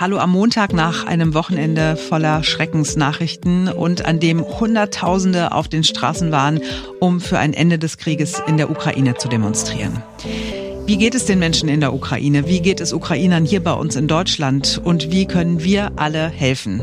Hallo am Montag nach einem Wochenende voller Schreckensnachrichten und an dem Hunderttausende auf den Straßen waren, um für ein Ende des Krieges in der Ukraine zu demonstrieren. Wie geht es den Menschen in der Ukraine? Wie geht es Ukrainern hier bei uns in Deutschland? Und wie können wir alle helfen?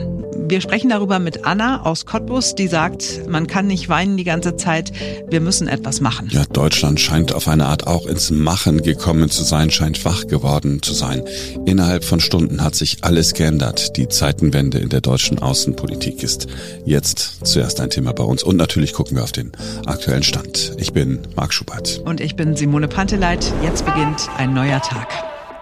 Wir sprechen darüber mit Anna aus Cottbus, die sagt, man kann nicht weinen die ganze Zeit, wir müssen etwas machen. Ja, Deutschland scheint auf eine Art auch ins Machen gekommen zu sein, scheint wach geworden zu sein. Innerhalb von Stunden hat sich alles geändert. Die Zeitenwende in der deutschen Außenpolitik ist jetzt zuerst ein Thema bei uns. Und natürlich gucken wir auf den aktuellen Stand. Ich bin Marc Schubert. Und ich bin Simone Panteleit. Jetzt beginnt ein neuer Tag.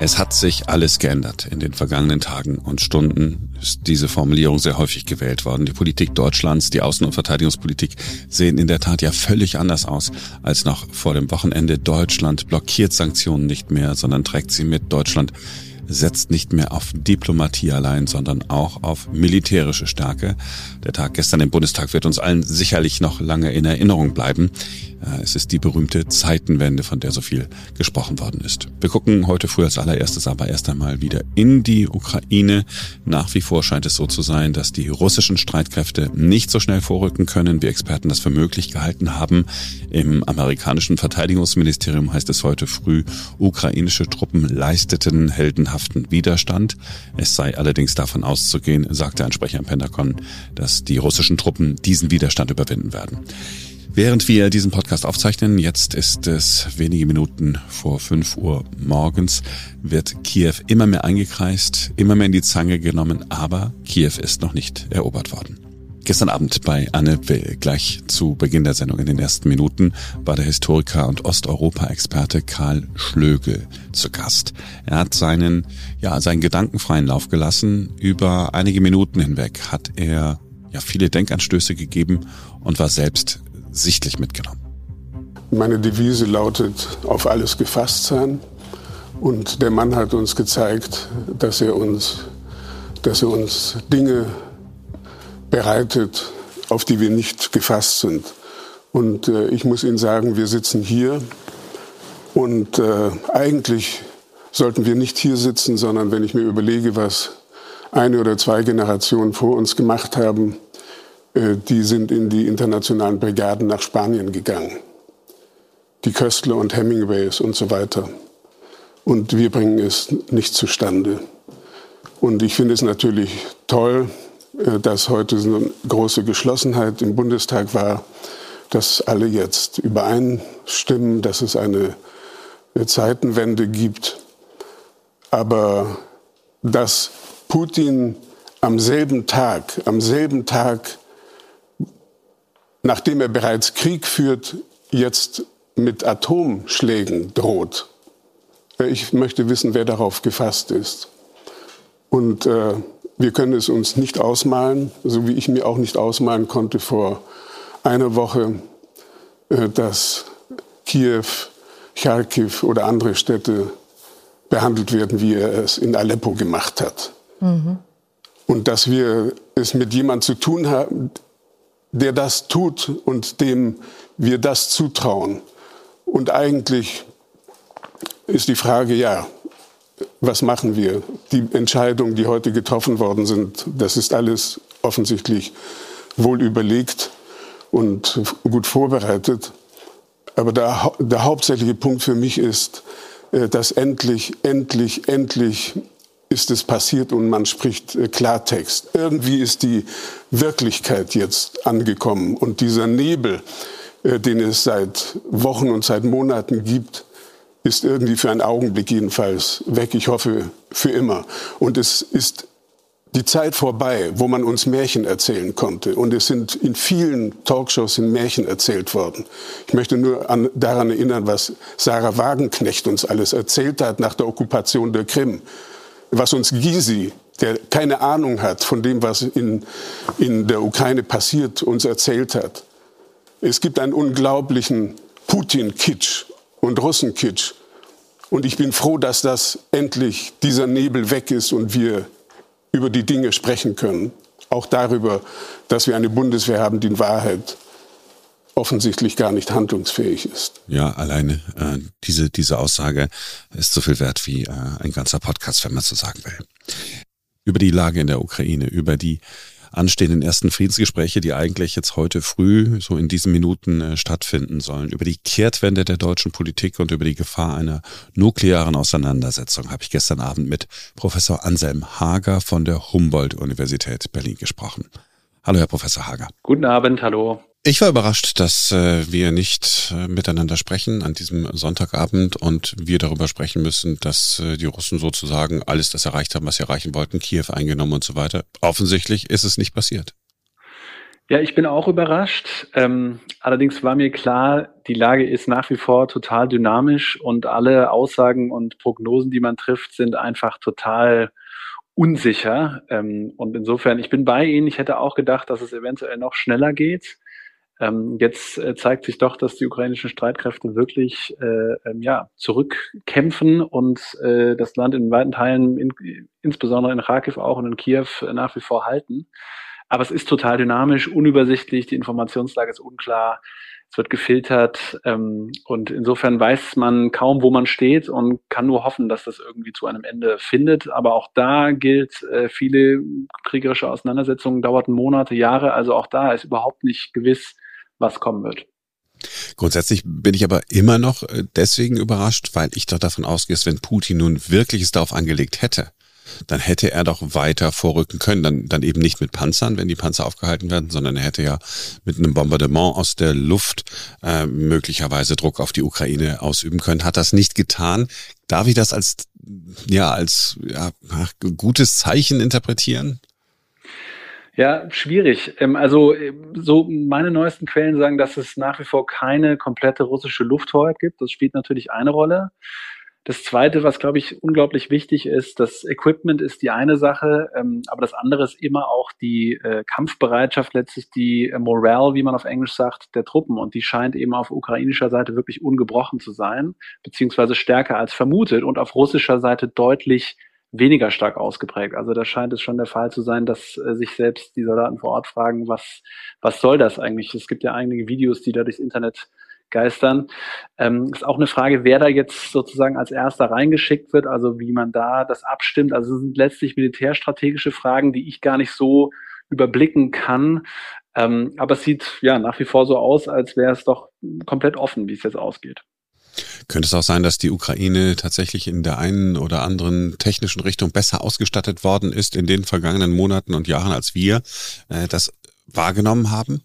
Es hat sich alles geändert. In den vergangenen Tagen und Stunden ist diese Formulierung sehr häufig gewählt worden. Die Politik Deutschlands, die Außen- und Verteidigungspolitik sehen in der Tat ja völlig anders aus als noch vor dem Wochenende. Deutschland blockiert Sanktionen nicht mehr, sondern trägt sie mit. Deutschland setzt nicht mehr auf Diplomatie allein, sondern auch auf militärische Stärke. Der Tag gestern im Bundestag wird uns allen sicherlich noch lange in Erinnerung bleiben. Äh, es ist die berühmte Zeitenwende, von der so viel gesprochen worden ist. Wir gucken heute früh als allererstes aber erst einmal wieder in die Ukraine. Nach wie vor scheint es so zu sein, dass die russischen Streitkräfte nicht so schnell vorrücken können, wie Experten das für möglich gehalten haben. Im amerikanischen Verteidigungsministerium heißt es heute früh, ukrainische Truppen leisteten heldenhaften Widerstand. Es sei allerdings davon auszugehen, sagte ein Sprecher im Pentagon, dass die russischen Truppen diesen Widerstand überwinden werden. Während wir diesen Podcast aufzeichnen, jetzt ist es wenige Minuten vor 5 Uhr morgens, wird Kiew immer mehr eingekreist, immer mehr in die Zange genommen, aber Kiew ist noch nicht erobert worden. Gestern Abend bei Anne Will, gleich zu Beginn der Sendung in den ersten Minuten, war der Historiker und Osteuropa-Experte Karl Schlögel zu Gast. Er hat seinen, ja, seinen gedankenfreien Lauf gelassen. Über einige Minuten hinweg hat er ja viele Denkanstöße gegeben und war selbst sichtlich mitgenommen. Meine Devise lautet, auf alles gefasst sein. Und der Mann hat uns gezeigt, dass er uns, dass er uns Dinge bereitet, auf die wir nicht gefasst sind. Und äh, ich muss Ihnen sagen, wir sitzen hier und äh, eigentlich sollten wir nicht hier sitzen, sondern wenn ich mir überlege, was eine oder zwei Generationen vor uns gemacht haben, die sind in die internationalen Brigaden nach Spanien gegangen. Die Köstler und Hemingways und so weiter. Und wir bringen es nicht zustande. Und ich finde es natürlich toll, äh, dass heute eine große Geschlossenheit im Bundestag war, dass alle jetzt übereinstimmen, dass es eine Zeitenwende gibt. Aber dass Putin am selben Tag, am selben Tag nachdem er bereits Krieg führt, jetzt mit Atomschlägen droht. Ich möchte wissen, wer darauf gefasst ist. Und äh, wir können es uns nicht ausmalen, so wie ich mir auch nicht ausmalen konnte vor einer Woche, äh, dass Kiew, Charkiw oder andere Städte behandelt werden, wie er es in Aleppo gemacht hat. Mhm. Und dass wir es mit jemandem zu tun haben, der das tut und dem wir das zutrauen. Und eigentlich ist die Frage, ja, was machen wir? Die Entscheidungen, die heute getroffen worden sind, das ist alles offensichtlich wohl überlegt und gut vorbereitet. Aber der, der hauptsächliche Punkt für mich ist, äh, dass endlich, endlich, endlich ist es passiert und man spricht äh, Klartext. Irgendwie ist die Wirklichkeit jetzt angekommen und dieser Nebel, äh, den es seit Wochen und seit Monaten gibt, ist irgendwie für einen Augenblick jedenfalls weg. Ich hoffe für immer. Und es ist die Zeit vorbei, wo man uns Märchen erzählen konnte. Und es sind in vielen Talkshows in Märchen erzählt worden. Ich möchte nur an, daran erinnern, was Sarah Wagenknecht uns alles erzählt hat nach der Okkupation der Krim was uns Gysi, der keine Ahnung hat von dem, was in, in der Ukraine passiert, uns erzählt hat. Es gibt einen unglaublichen Putin-Kitsch und Russen-Kitsch. Und ich bin froh, dass das endlich dieser Nebel weg ist und wir über die Dinge sprechen können. Auch darüber, dass wir eine Bundeswehr haben, die in Wahrheit offensichtlich gar nicht handlungsfähig ist. Ja, alleine äh, diese, diese Aussage ist so viel wert wie äh, ein ganzer Podcast, wenn man so sagen will. über die Lage in der Ukraine, über die anstehenden ersten Friedensgespräche, die eigentlich jetzt heute früh, so in diesen Minuten äh, stattfinden sollen. Über die Kehrtwende der deutschen Politik und über die Gefahr einer nuklearen Auseinandersetzung habe ich gestern Abend mit Professor Anselm Hager von der Humboldt-Universität Berlin gesprochen. Hallo, Herr Professor Hager. Guten Abend, hallo. Ich war überrascht, dass äh, wir nicht äh, miteinander sprechen an diesem Sonntagabend und wir darüber sprechen müssen, dass äh, die Russen sozusagen alles das erreicht haben, was sie erreichen wollten, Kiew eingenommen und so weiter. Offensichtlich ist es nicht passiert. Ja, ich bin auch überrascht. Ähm, allerdings war mir klar, die Lage ist nach wie vor total dynamisch und alle Aussagen und Prognosen, die man trifft, sind einfach total unsicher. Ähm, und insofern, ich bin bei Ihnen. Ich hätte auch gedacht, dass es eventuell noch schneller geht. Ähm, jetzt äh, zeigt sich doch, dass die ukrainischen Streitkräfte wirklich äh, ähm, ja, zurückkämpfen und äh, das Land in weiten Teilen, in, insbesondere in Kharkiv auch und in Kiew, äh, nach wie vor halten. Aber es ist total dynamisch, unübersichtlich, die Informationslage ist unklar, es wird gefiltert ähm, und insofern weiß man kaum, wo man steht und kann nur hoffen, dass das irgendwie zu einem Ende findet. Aber auch da gilt, äh, viele kriegerische Auseinandersetzungen dauerten Monate, Jahre, also auch da ist überhaupt nicht gewiss, was kommen wird. Grundsätzlich bin ich aber immer noch äh, deswegen überrascht, weil ich doch davon ausgehe, wenn Putin nun wirklich es darauf angelegt hätte, dann hätte er doch weiter vorrücken können. Dann, dann eben nicht mit Panzern, wenn die Panzer aufgehalten werden, sondern er hätte ja mit einem Bombardement aus der Luft äh, möglicherweise Druck auf die Ukraine ausüben können. Hat das nicht getan. Darf ich das als ja als ja, gutes Zeichen interpretieren? Ja, schwierig. Ähm, also ähm, so meine neuesten Quellen sagen, dass es nach wie vor keine komplette russische Lufthoheit gibt. Das spielt natürlich eine Rolle. Das Zweite, was, glaube ich, unglaublich wichtig ist, das Equipment ist die eine Sache, ähm, aber das andere ist immer auch die äh, Kampfbereitschaft, letztlich die äh, Morale, wie man auf Englisch sagt, der Truppen. Und die scheint eben auf ukrainischer Seite wirklich ungebrochen zu sein, beziehungsweise stärker als vermutet und auf russischer Seite deutlich weniger stark ausgeprägt. Also da scheint es schon der Fall zu sein, dass äh, sich selbst die Soldaten vor Ort fragen, was, was soll das eigentlich? Es gibt ja einige Videos, die da durchs Internet geistern. Ähm, ist auch eine Frage, wer da jetzt sozusagen als erster reingeschickt wird, also wie man da das abstimmt. Also es sind letztlich militärstrategische Fragen, die ich gar nicht so überblicken kann. Ähm, aber es sieht ja nach wie vor so aus, als wäre es doch komplett offen, wie es jetzt ausgeht. Könnte es auch sein, dass die Ukraine tatsächlich in der einen oder anderen technischen Richtung besser ausgestattet worden ist in den vergangenen Monaten und Jahren, als wir äh, das wahrgenommen haben?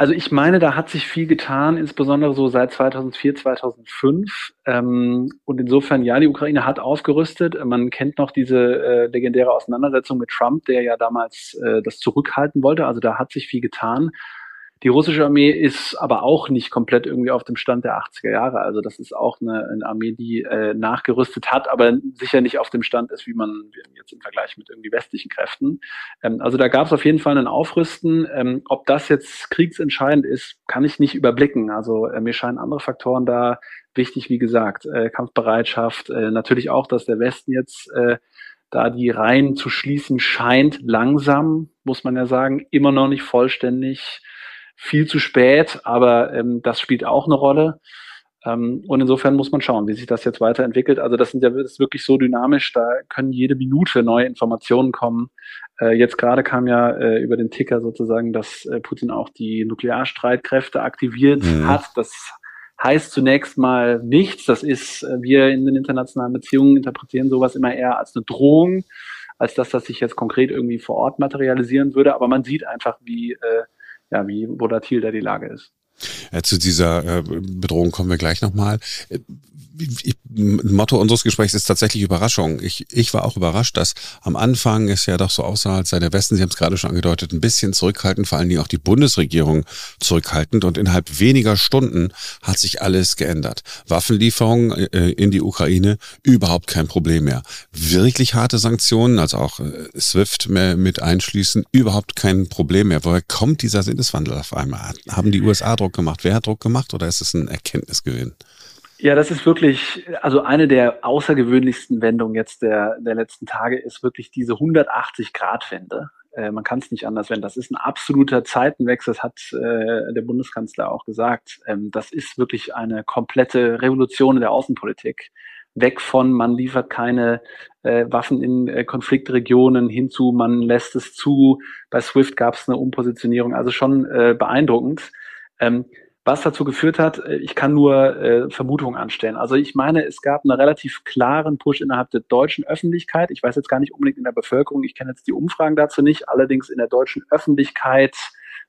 Also ich meine, da hat sich viel getan, insbesondere so seit 2004, 2005. Ähm, und insofern, ja, die Ukraine hat aufgerüstet. Man kennt noch diese äh, legendäre Auseinandersetzung mit Trump, der ja damals äh, das zurückhalten wollte. Also da hat sich viel getan. Die russische Armee ist aber auch nicht komplett irgendwie auf dem Stand der 80er Jahre. Also das ist auch eine, eine Armee, die äh, nachgerüstet hat, aber sicher nicht auf dem Stand ist, wie man jetzt im Vergleich mit irgendwie westlichen Kräften. Ähm, also da gab es auf jeden Fall ein Aufrüsten. Ähm, ob das jetzt kriegsentscheidend ist, kann ich nicht überblicken. Also äh, mir scheinen andere Faktoren da wichtig, wie gesagt, äh, Kampfbereitschaft, äh, natürlich auch, dass der Westen jetzt äh, da die Reihen zu schließen scheint, langsam, muss man ja sagen, immer noch nicht vollständig viel zu spät, aber ähm, das spielt auch eine Rolle. Ähm, und insofern muss man schauen, wie sich das jetzt weiterentwickelt. Also das, sind ja, das ist wirklich so dynamisch, da können jede Minute neue Informationen kommen. Äh, jetzt gerade kam ja äh, über den Ticker sozusagen, dass äh, Putin auch die Nuklearstreitkräfte aktiviert mhm. hat. Das heißt zunächst mal nichts. Das ist, äh, wir in den internationalen Beziehungen interpretieren sowas immer eher als eine Drohung, als dass das sich jetzt konkret irgendwie vor Ort materialisieren würde. Aber man sieht einfach, wie äh, ja, wie volatil da die Lage ist. Ja, zu dieser äh, Bedrohung kommen wir gleich nochmal ich, Motto unseres Gesprächs ist tatsächlich Überraschung. Ich, ich war auch überrascht, dass am Anfang es ja doch so aussah, als sei der Westen, Sie haben es gerade schon angedeutet, ein bisschen zurückhaltend, vor allen Dingen auch die Bundesregierung zurückhaltend. Und innerhalb weniger Stunden hat sich alles geändert. Waffenlieferungen äh, in die Ukraine, überhaupt kein Problem mehr. Wirklich harte Sanktionen, also auch äh, SWIFT mit einschließen, überhaupt kein Problem mehr. Woher kommt dieser Sinneswandel auf einmal? Haben die USA Druck gemacht? Wer hat Druck gemacht oder ist es ein Erkenntnisgewinn? Ja, das ist wirklich, also eine der außergewöhnlichsten Wendungen jetzt der, der letzten Tage ist wirklich diese 180-Grad-Wende. Äh, man kann es nicht anders wenden. Das ist ein absoluter Zeitenwechsel, das hat äh, der Bundeskanzler auch gesagt. Ähm, das ist wirklich eine komplette Revolution in der Außenpolitik. weg von, man liefert keine äh, Waffen in äh, Konfliktregionen hinzu, man lässt es zu. Bei SWIFT gab es eine Umpositionierung, also schon äh, beeindruckend. Ähm, was dazu geführt hat, äh, ich kann nur äh, Vermutungen anstellen. Also ich meine, es gab einen relativ klaren Push innerhalb der deutschen Öffentlichkeit. Ich weiß jetzt gar nicht unbedingt in der Bevölkerung, ich kenne jetzt die Umfragen dazu nicht, allerdings in der deutschen Öffentlichkeit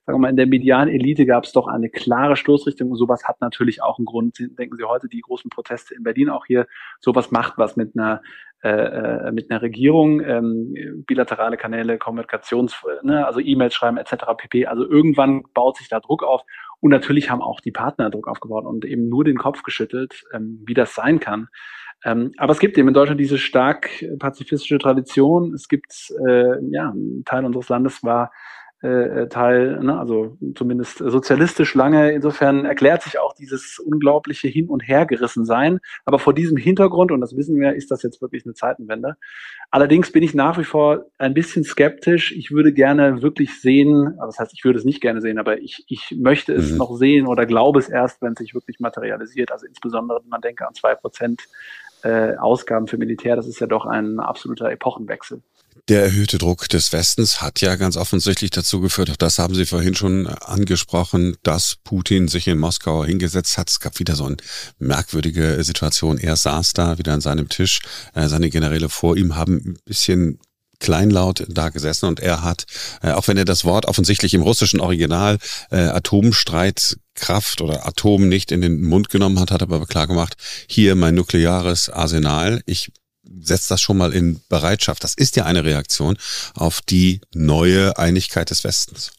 sagen wir mal, in der medialen Elite gab es doch eine klare Stoßrichtung und sowas hat natürlich auch einen Grund. Denken Sie heute die großen Proteste in Berlin auch hier, sowas macht was mit einer äh, äh mit einer Regierung, ähm, bilaterale Kanäle, Kommunikations, ne, also E-Mails schreiben etc. pp. Also irgendwann baut sich da Druck auf und natürlich haben auch die Partner Druck aufgebaut und eben nur den Kopf geschüttelt, ähm, wie das sein kann. Ähm, aber es gibt eben in Deutschland diese stark pazifistische Tradition. Es gibt, äh, ja, ein Teil unseres Landes war äh, Teil, ne, also zumindest sozialistisch lange. Insofern erklärt sich auch dieses unglaubliche Hin- und Hergerissen sein. Aber vor diesem Hintergrund, und das wissen wir, ist das jetzt wirklich eine Zeitenwende. Allerdings bin ich nach wie vor ein bisschen skeptisch. Ich würde gerne wirklich sehen, also das heißt, ich würde es nicht gerne sehen, aber ich, ich möchte es mhm. noch sehen oder glaube es erst, wenn es sich wirklich materialisiert. Also insbesondere, wenn man denke an zwei Prozent äh, Ausgaben für Militär, das ist ja doch ein absoluter Epochenwechsel. Der erhöhte Druck des Westens hat ja ganz offensichtlich dazu geführt, das haben Sie vorhin schon angesprochen, dass Putin sich in Moskau hingesetzt hat. Es gab wieder so eine merkwürdige Situation. Er saß da wieder an seinem Tisch, äh, seine Generäle vor ihm haben ein bisschen kleinlaut da gesessen und er hat, äh, auch wenn er das Wort offensichtlich im russischen Original äh, Atomstreitkraft oder Atom nicht in den Mund genommen hat, hat aber klar gemacht, hier mein nukleares Arsenal, ich setzt das schon mal in Bereitschaft. Das ist ja eine Reaktion auf die neue Einigkeit des Westens.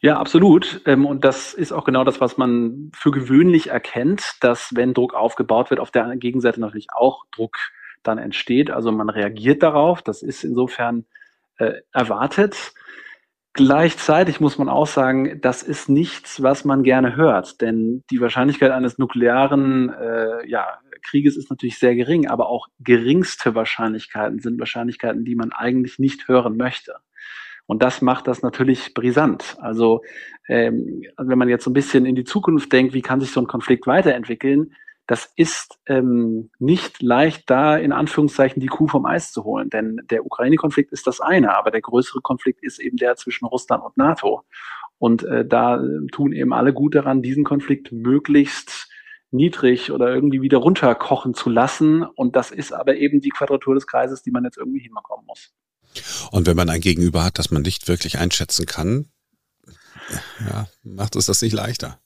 Ja, absolut. Ähm, und das ist auch genau das, was man für gewöhnlich erkennt, dass wenn Druck aufgebaut wird, auf der Gegenseite natürlich auch Druck dann entsteht. Also man reagiert darauf. Das ist insofern äh, erwartet. Gleichzeitig muss man auch sagen, das ist nichts, was man gerne hört, denn die Wahrscheinlichkeit eines nuklearen äh, ja, Krieges ist natürlich sehr gering, aber auch geringste Wahrscheinlichkeiten sind Wahrscheinlichkeiten, die man eigentlich nicht hören möchte. Und das macht das natürlich brisant. Also ähm, wenn man jetzt so ein bisschen in die Zukunft denkt, wie kann sich so ein Konflikt weiterentwickeln, das ist ähm, nicht leicht, da in Anführungszeichen die Kuh vom Eis zu holen. Denn der Ukraine-Konflikt ist das eine, aber der größere Konflikt ist eben der zwischen Russland und NATO. Und äh, da tun eben alle gut daran, diesen Konflikt möglichst niedrig oder irgendwie wieder runterkochen zu lassen. Und das ist aber eben die Quadratur des Kreises, die man jetzt irgendwie hinbekommen muss. Und wenn man ein Gegenüber hat, das man nicht wirklich einschätzen kann, ja, macht es das nicht leichter.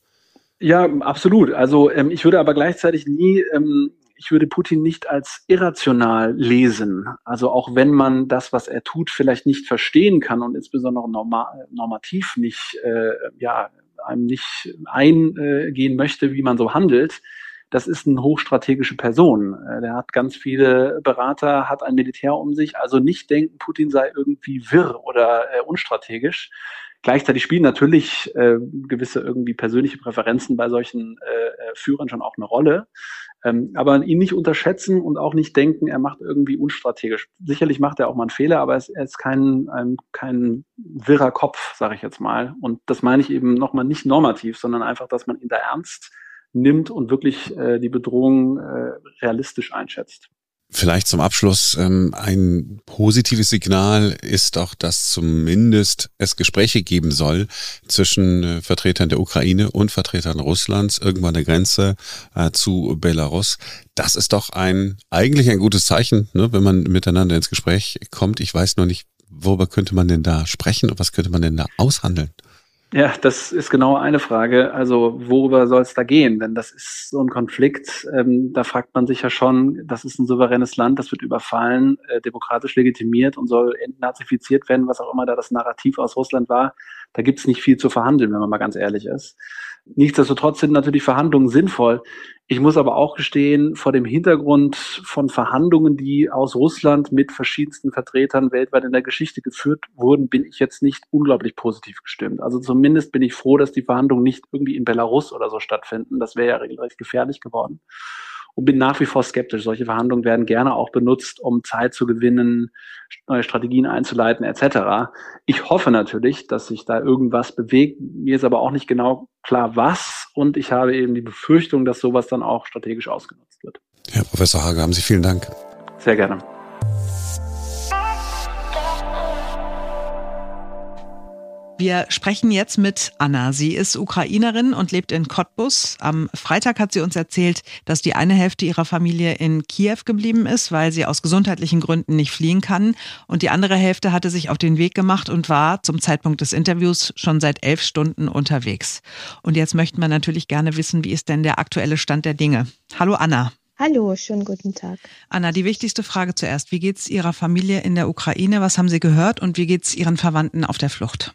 Ja, absolut. Also ähm, ich würde aber gleichzeitig nie, ähm, ich würde Putin nicht als irrational lesen. Also auch wenn man das, was er tut, vielleicht nicht verstehen kann und insbesondere normal, normativ nicht, äh, ja, einem nicht eingehen möchte, wie man so handelt, das ist eine hochstrategische Person. Äh, der hat ganz viele Berater, hat ein Militär um sich. Also nicht denken, Putin sei irgendwie wirr oder äh, unstrategisch. Gleichzeitig spielen natürlich äh, gewisse irgendwie persönliche Präferenzen bei solchen äh, äh, Führern schon auch eine Rolle. Ähm, aber ihn nicht unterschätzen und auch nicht denken, er macht irgendwie unstrategisch. Sicherlich macht er auch mal einen Fehler, aber er ist, er ist kein, ein, kein wirrer Kopf, sage ich jetzt mal. Und das meine ich eben nochmal nicht normativ, sondern einfach, dass man ihn da ernst nimmt und wirklich äh, die Bedrohung äh, realistisch einschätzt. Vielleicht zum Abschluss ähm, ein positives Signal ist auch, dass zumindest es Gespräche geben soll zwischen äh, Vertretern der Ukraine und Vertretern Russlands irgendwann der Grenze äh, zu Belarus. Das ist doch ein eigentlich ein gutes Zeichen, ne, wenn man miteinander ins Gespräch kommt. Ich weiß nur nicht, worüber könnte man denn da sprechen und was könnte man denn da aushandeln? Ja, das ist genau eine Frage. Also worüber soll es da gehen? Denn das ist so ein Konflikt, ähm, da fragt man sich ja schon, das ist ein souveränes Land, das wird überfallen, äh, demokratisch legitimiert und soll entnazifiziert werden, was auch immer da das Narrativ aus Russland war. Da gibt es nicht viel zu verhandeln, wenn man mal ganz ehrlich ist. Nichtsdestotrotz sind natürlich Verhandlungen sinnvoll. Ich muss aber auch gestehen, vor dem Hintergrund von Verhandlungen, die aus Russland mit verschiedensten Vertretern weltweit in der Geschichte geführt wurden, bin ich jetzt nicht unglaublich positiv gestimmt. Also zumindest bin ich froh, dass die Verhandlungen nicht irgendwie in Belarus oder so stattfinden. Das wäre ja regelrecht gefährlich geworden und bin nach wie vor skeptisch. Solche Verhandlungen werden gerne auch benutzt, um Zeit zu gewinnen, neue Strategien einzuleiten etc. Ich hoffe natürlich, dass sich da irgendwas bewegt. Mir ist aber auch nicht genau klar, was. Und ich habe eben die Befürchtung, dass sowas dann auch strategisch ausgenutzt wird. Herr Professor Hage, haben Sie vielen Dank. Sehr gerne. Wir sprechen jetzt mit Anna. Sie ist Ukrainerin und lebt in Cottbus. Am Freitag hat sie uns erzählt, dass die eine Hälfte ihrer Familie in Kiew geblieben ist, weil sie aus gesundheitlichen Gründen nicht fliehen kann. Und die andere Hälfte hatte sich auf den Weg gemacht und war zum Zeitpunkt des Interviews schon seit elf Stunden unterwegs. Und jetzt möchten wir natürlich gerne wissen, wie ist denn der aktuelle Stand der Dinge? Hallo Anna. Hallo, schönen guten Tag. Anna, die wichtigste Frage zuerst. Wie geht's Ihrer Familie in der Ukraine? Was haben Sie gehört? Und wie geht's Ihren Verwandten auf der Flucht?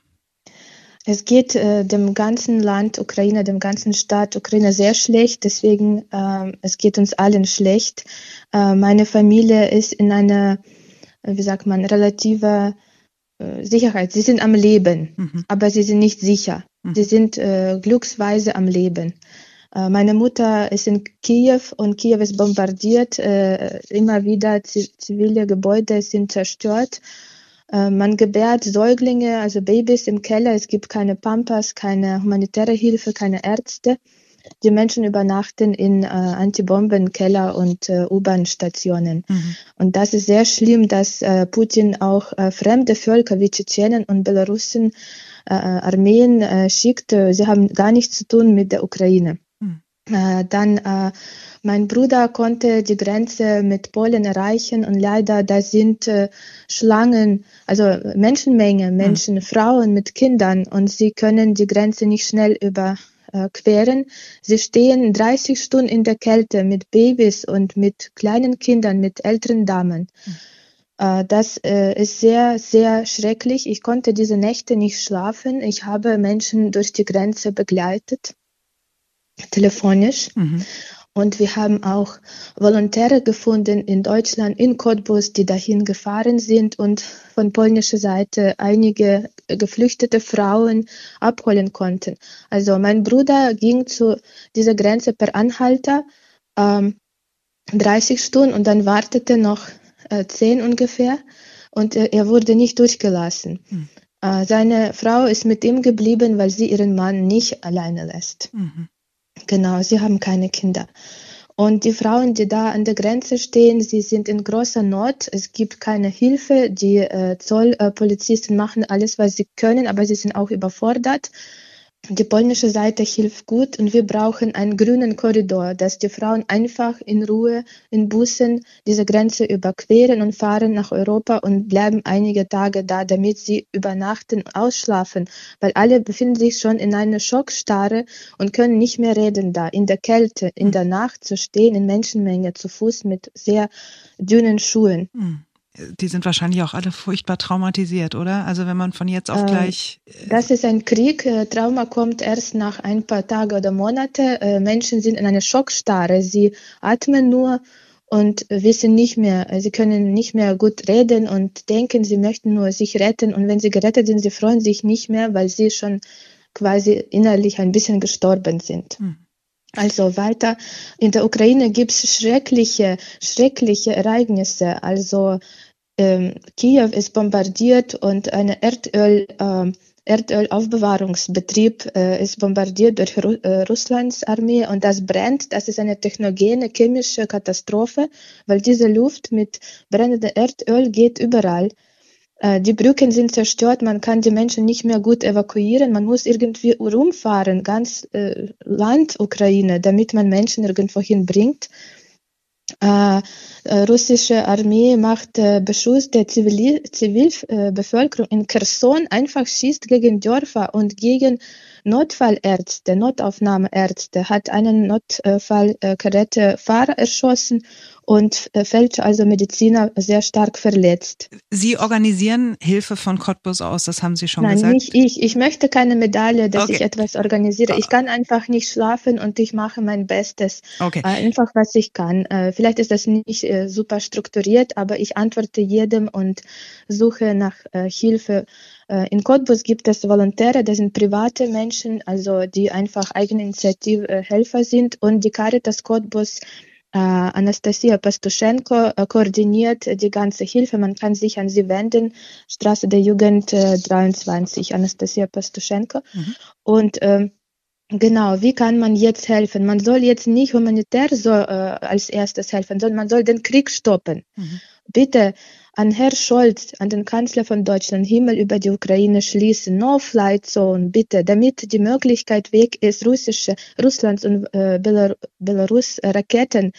Es geht äh, dem ganzen Land Ukraine, dem ganzen Staat Ukraine sehr schlecht. Deswegen, äh, es geht uns allen schlecht. Äh, meine Familie ist in einer, wie sagt man, relative äh, Sicherheit. Sie sind am Leben, mhm. aber sie sind nicht sicher. Mhm. Sie sind äh, glücksweise am Leben. Äh, meine Mutter ist in Kiew und Kiew ist bombardiert. immer wieder zivile Gebäude sind zerstört. Äh, man gebärt Säuglinge, also Babys im Keller. Es gibt keine Pampas, keine humanitäre Hilfe, keine Ärzte. Die Menschen übernachten in äh, Antibombenkeller und äh, U-Bahn-Stationen. Mhm. Und das ist sehr schlimm, dass äh, Putin auch äh, fremde Völker wie Tschetschenen und Belarusen äh, Armeen äh, schickt. Sie haben gar nichts zu tun mit der Ukraine. Äh, dann äh, mein Bruder konnte die Grenze mit Polen erreichen und leider da sind äh, Schlangen, also Menschenmenge, hm. Menschen, mhm. Frauen mit Kindern und sie können die Grenze nicht schnell überqueren. Sie stehen 30 Stunden in der Kälte mit Babys und mit kleinen Kindern, mit älteren Damen. Mhm. Das äh, ist sehr, sehr schrecklich. Ich konnte diese Nächte nicht schlafen. Ich habe Menschen durch die Grenze begleitet, telefonisch. Mhm. Und wir haben auch Volontäre gefunden in Deutschland, in Cottbus, die dahin gefahren sind und von polnischer Seite einige geflüchtete Frauen abholen konnten. Also mein Bruder ging zu dieser Grenze per Anhalter ähm, 30 Stunden und dann wartete noch äh, 10 ungefähr und äh, er wurde nicht durchgelassen. Mhm. Äh, seine Frau ist mit ihm geblieben, weil sie ihren Mann nicht alleine lässt. Mhm. Genau, sie haben keine Kinder. Und die Frauen, die da an der Grenze stehen, sie sind in großer Not. Es gibt keine Hilfe. Die äh, Zollpolizisten machen alles, was sie können, aber sie sind auch überfordert. Die polnische Seite hilft gut und wir brauchen einen grünen Korridor, dass die Frauen einfach in Ruhe in Bussen diese Grenze überqueren und fahren nach Europa und bleiben einige Tage da, damit sie übernachten, ausschlafen, weil alle befinden sich schon in einer Schockstarre und können nicht mehr reden da, in der Kälte, in der Nacht zu stehen, in Menschenmenge, zu Fuß mit sehr dünnen Schuhen. Mhm die sind wahrscheinlich auch alle furchtbar traumatisiert, oder? Also wenn man von jetzt auf ähm, gleich. Äh das ist ein Krieg. Äh, Trauma kommt erst nach ein paar Tagen oder Monate. Äh, Menschen sind in einer Schockstarre. Sie atmen nur und wissen nicht mehr, sie können nicht mehr gut reden und denken, sie möchten nur sich retten. Und wenn sie gerettet sind, sie freuen sich nicht mehr, weil sie schon quasi innerlich ein bisschen gestorben sind. Hm. Also weiter. In der Ukraine gibt es schreckliche, schreckliche Ereignisse. Also ähm, Kiew ist bombardiert und ein Erdöl, äh, Erdölaufbewahrungsbetrieb äh, ist bombardiert durch Ru äh, Russlands Armee und das brennt. Das ist eine technogene chemische Katastrophe, weil diese Luft mit brennendem Erdöl geht überall. Äh, die Brücken sind zerstört, man kann die Menschen nicht mehr gut evakuieren, man muss irgendwie rumfahren, ganz äh, Land Ukraine, damit man Menschen irgendwo hinbringt. Äh, äh, russische Armee macht äh, Beschuss der Zivil Zivilbevölkerung in Kherson, einfach schießt gegen Dörfer und gegen Notfallärzte, Notaufnahmeärzte, hat einen Notfallgerätefahrer erschossen und äh, fällt also Mediziner sehr stark verletzt. Sie organisieren Hilfe von Cottbus aus, das haben Sie schon Nein, gesagt. Nein, nicht ich. Ich möchte keine Medaille, dass okay. ich etwas organisiere. Ich kann einfach nicht schlafen und ich mache mein Bestes. Okay. Äh, einfach, was ich kann. Äh, vielleicht ist das nicht super strukturiert, aber ich antworte jedem und suche nach Hilfe. In Cottbus gibt es Volontäre, das sind private Menschen, also die einfach Eigeninitiative Helfer sind und die Caritas Cottbus Anastasia Pastuschenko äh, koordiniert die ganze Hilfe. Man kann sich an sie wenden. Straße der Jugend 23, äh, Anastasia Pastuschenko. Mhm. Und ähm, Genau, wie kann man jetzt helfen? Man soll jetzt nicht humanitär so äh, als erstes helfen, sondern man soll den Krieg stoppen. Mhm. Bitte an Herrn Scholz, an den Kanzler von Deutschland, Himmel über die Ukraine schließen, No-Flight-Zone, bitte, damit die Möglichkeit weg ist, russische, Russlands und äh, Belar Belarus Raketen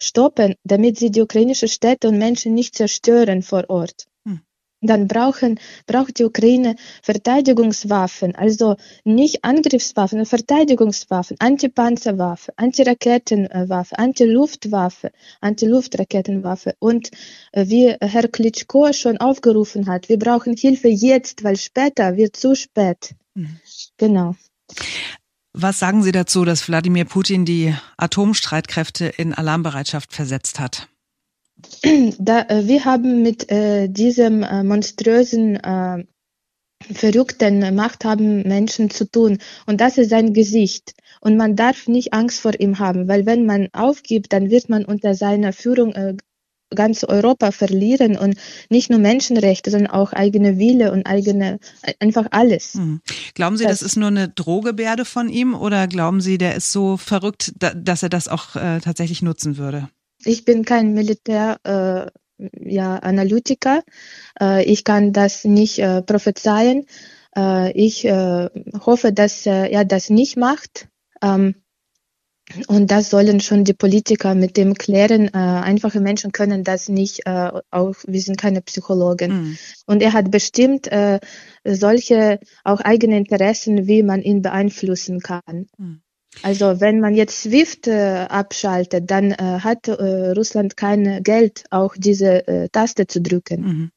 stoppen, damit sie die ukrainischen Städte und Menschen nicht zerstören vor Ort. Dann brauchen, braucht die Ukraine Verteidigungswaffen, also nicht Angriffswaffen, sondern Verteidigungswaffen, Antipanzerwaffe, Antiraketenwaffe, Antiluftwaffe, Antiluftraketenwaffe. Und äh, wie Herr Klitschko schon aufgerufen hat, wir brauchen Hilfe jetzt, weil später wird zu spät. Mhm. Genau. Was sagen Sie dazu, dass Wladimir Putin die Atomstreitkräfte in Alarmbereitschaft versetzt hat? da, äh, wir haben mit äh, diesem äh, monströsen, äh, verrückten Machthaben Menschen zu tun. Und das ist sein Gesicht. Und man darf nicht Angst vor ihm haben, weil wenn man aufgibt, dann wird man unter seiner Führung äh, ganz Europa verlieren und nicht nur Menschenrechte, sondern auch eigene Wille und eigene, äh, einfach alles. Mhm. Glauben Sie, das, das, ist nur eine Drohgebärde von ihm oder glauben Sie, der ist so verrückt, da, dass er das auch äh, tatsächlich nutzen würde? Ich bin kein Militär, äh, ja, Analytiker. Äh, ich kann das nicht äh, prophezeien. Äh, ich äh, hoffe, dass er das nicht macht. Ähm, und das sollen schon die Politiker mit dem klären. Äh, einfache Menschen können das nicht, äh, auch wir sind keine Psychologen. Mhm. Und er hat bestimmt solche auch eigene Interessen, wie man ihn beeinflussen kann. Mhm. Also wenn man jetzt SWIFT äh, abschaltet, dann äh, hat äh, Russland kein Geld, auch diese äh, Taste zu drücken. Mhm.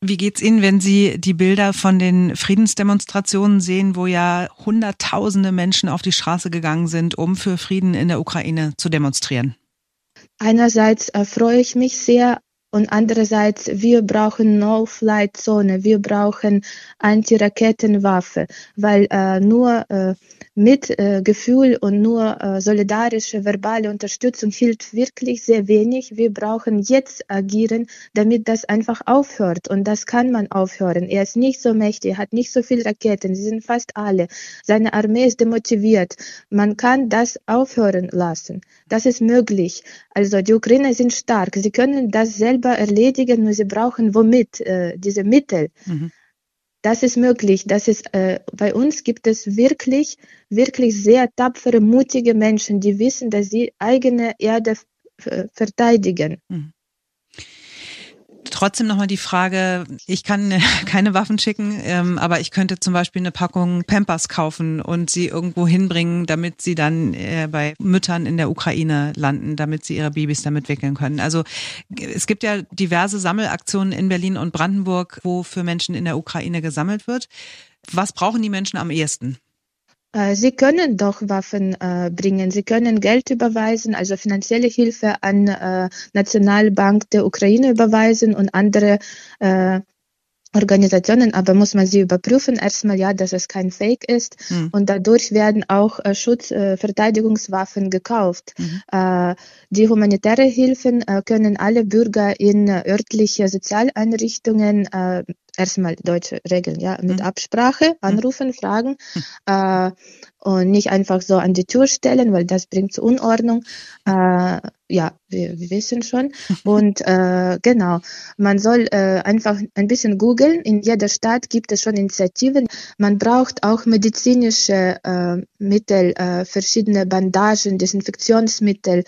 Wie geht's Ihnen, wenn Sie die Bilder von den Friedensdemonstrationen sehen, wo ja Hunderttausende Menschen auf die Straße gegangen sind, um für Frieden in der Ukraine zu demonstrieren? Einerseits freue ich mich sehr, und andererseits, wir brauchen No-Flight-Zone, wir brauchen Anti-Raketenwaffe, weil äh, nur äh, mit äh, Gefühl und nur äh, solidarische verbale Unterstützung hilft wirklich sehr wenig. Wir brauchen jetzt agieren, damit das einfach aufhört. Und das kann man aufhören. Er ist nicht so mächtig, hat nicht so viele Raketen, sie sind fast alle. Seine Armee ist demotiviert. Man kann das aufhören lassen. Das ist möglich. Also die Ukrainer sind stark. Sie können das selber erledigen, nur sie brauchen womit äh, diese Mittel. Mhm. Das ist möglich. Das ist, äh, bei uns gibt es wirklich, wirklich sehr tapfere, mutige Menschen, die wissen, dass sie eigene Erde verteidigen. Mhm. Trotzdem nochmal die Frage, ich kann keine Waffen schicken, ähm, aber ich könnte zum Beispiel eine Packung Pampers kaufen und sie irgendwo hinbringen, damit sie dann äh, bei Müttern in der Ukraine landen, damit sie ihre Babys damit wickeln können. Also es gibt ja diverse Sammelaktionen in Berlin und Brandenburg, wo für Menschen in der Ukraine gesammelt wird. Was brauchen die Menschen am ehesten? Äh, sie können doch Waffen äh, bringen. Sie können Geld überweisen, also finanzielle Hilfe an äh, Nationalbank der Ukraine überweisen und andere äh, Organisationen, aber muss man sie überprüfen. Erstmal ja, dass es kein Fake ist. Mhm. Und dadurch werden auch äh, Schutzverteidigungswaffen äh, gekauft. Mhm. Äh, die humanitäre Hilfen äh, können alle Bürger in örtliche Sozialeinrichtungen äh, erstmal deutsche Regeln, ja, mit mhm. Absprache mhm. anrufen, fragen mhm. äh, und nicht einfach so an die Tür stellen, weil das bringt zu Unordnung. Äh, ja, wir, wir wissen schon. Und äh, genau, man soll äh, einfach ein bisschen googeln. In jeder Stadt gibt es schon Initiativen. Man braucht auch medizinische äh, Mittel, äh, verschiedene Bandagen, Desinfektionsmittel,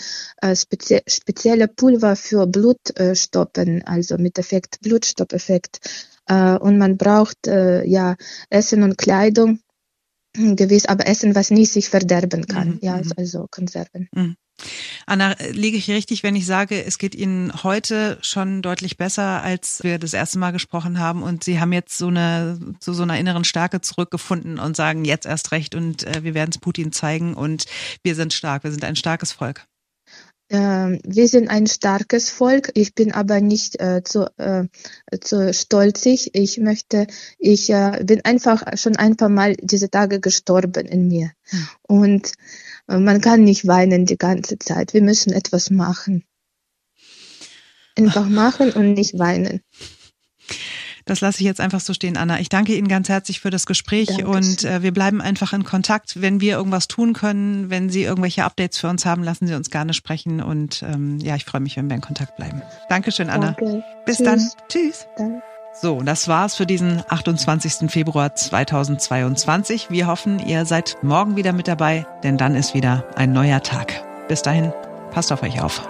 spezie spezielle Pulver für Blutstoppen, also mit Effekt, Blutstoppeffekt äh, und man braucht äh, ja Essen und Kleidung gewiss, aber Essen, was nicht sich verderben kann, mhm. ja, mhm. also Konserven. Mhm. Anna, liege ich richtig, wenn ich sage, es geht Ihnen heute schon deutlich besser, als wir das erste Mal gesprochen haben und Sie haben jetzt so eine zu so einer inneren Stärke zurückgefunden und sagen jetzt erst recht und äh, wir werden es Putin zeigen und wir sind stark, wir sind ein starkes Volk. Ähm, wir sind ein starkes Volk. Ich bin aber nicht äh, zu, äh, zu stolzig. Ich möchte, ich äh, bin einfach schon ein paar Mal diese Tage gestorben in mir. Hm. Und äh, man kann nicht weinen die ganze Zeit. Wir müssen etwas machen. Einfach machen und nicht weinen. Das lasse ich jetzt einfach so stehen, Anna. Ich danke Ihnen ganz herzlich für das Gespräch Dankeschön. und äh, wir bleiben einfach in Kontakt. Wenn wir irgendwas tun können, wenn Sie irgendwelche Updates für uns haben, lassen Sie uns gerne sprechen und ähm, ja, ich freue mich, wenn wir in Kontakt bleiben. Dankeschön, Anna. Danke. Bis Tschüss. dann. Tschüss. Dann. So, das war's für diesen 28. Februar 2022. Wir hoffen, ihr seid morgen wieder mit dabei, denn dann ist wieder ein neuer Tag. Bis dahin, passt auf euch auf.